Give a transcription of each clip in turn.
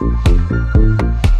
Música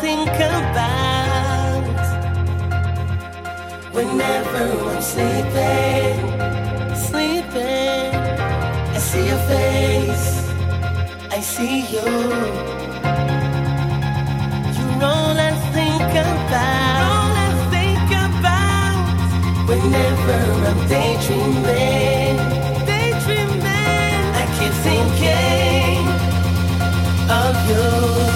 think about whenever I'm sleeping, sleeping. I see your face, I see you. You're all I think about. All I think about whenever I'm daydreaming, daydreaming. I keep thinking of you.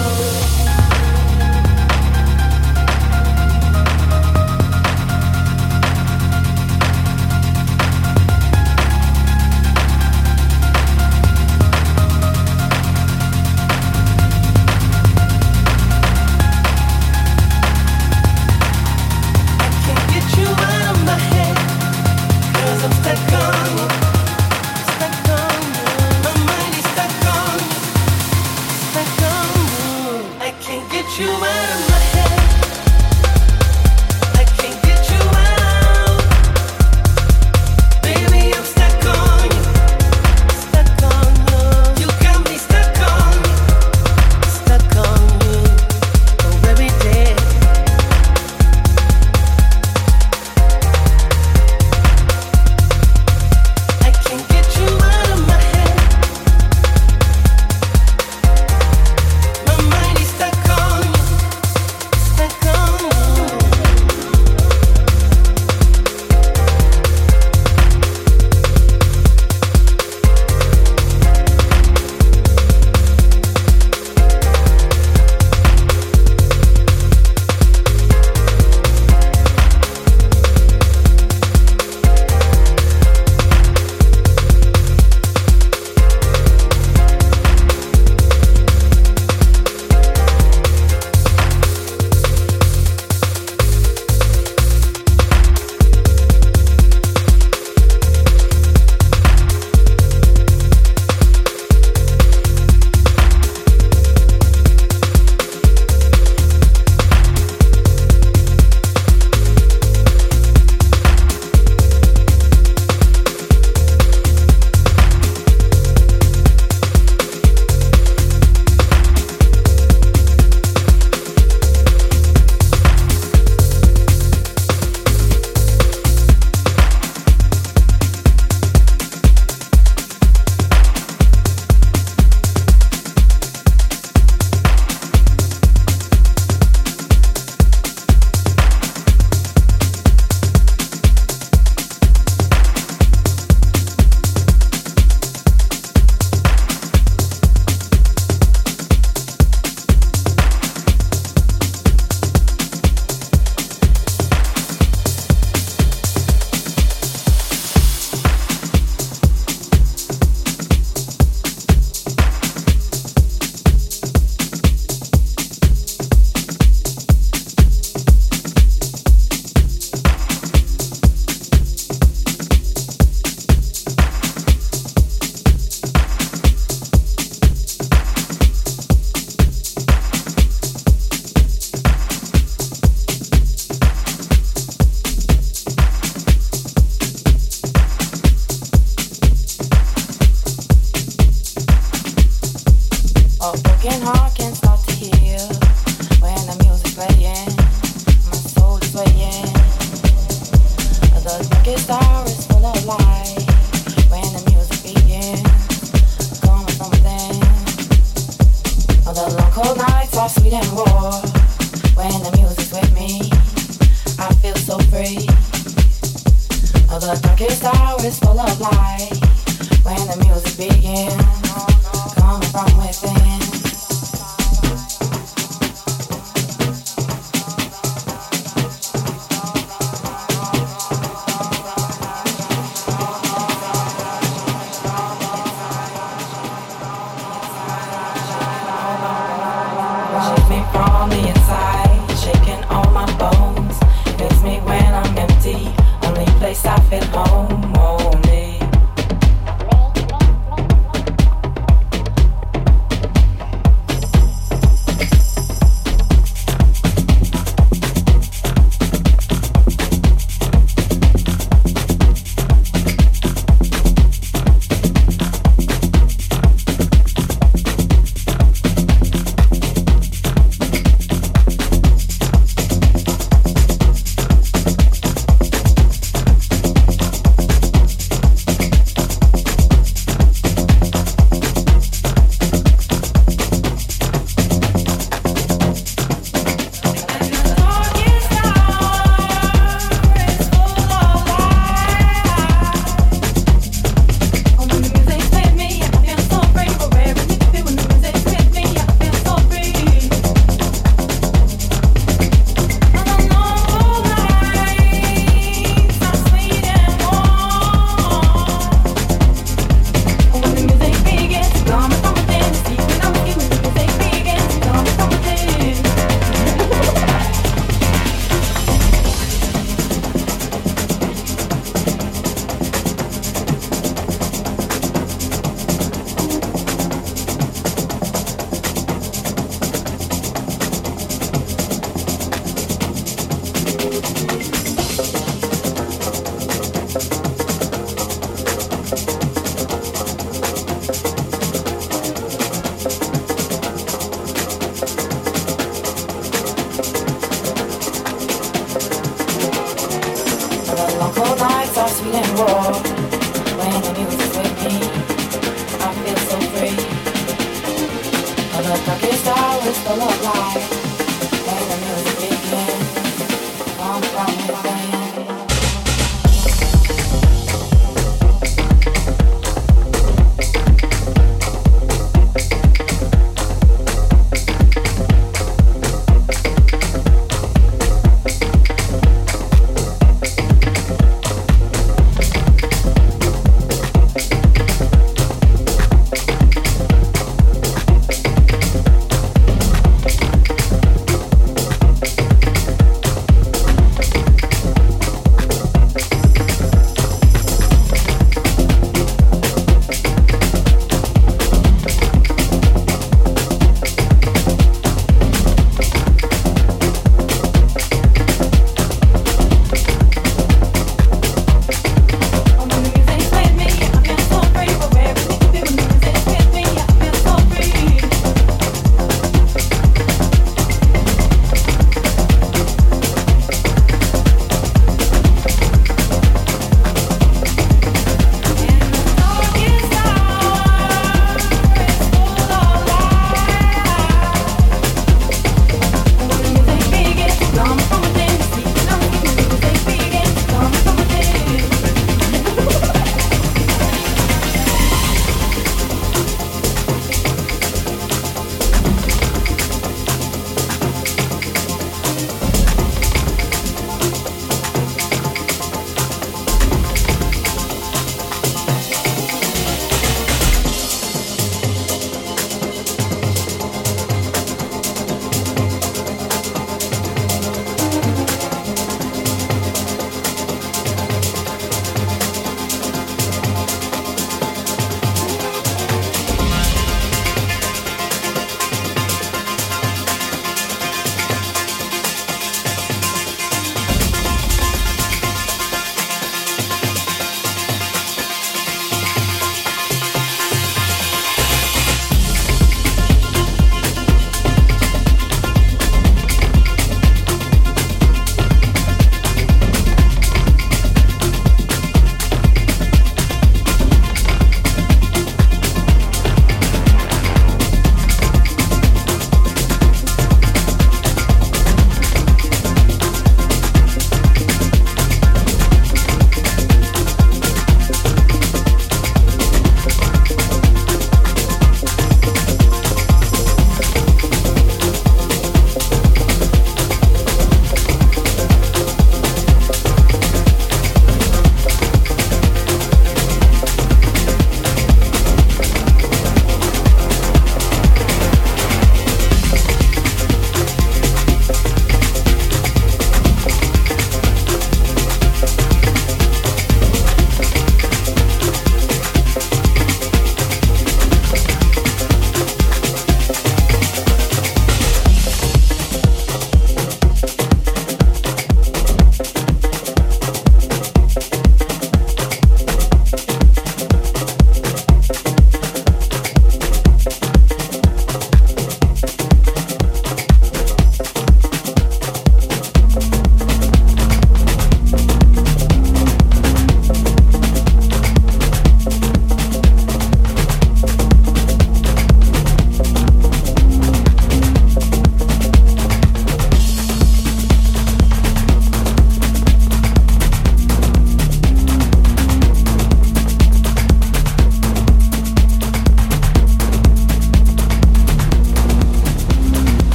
Get heart.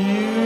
You.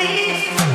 me.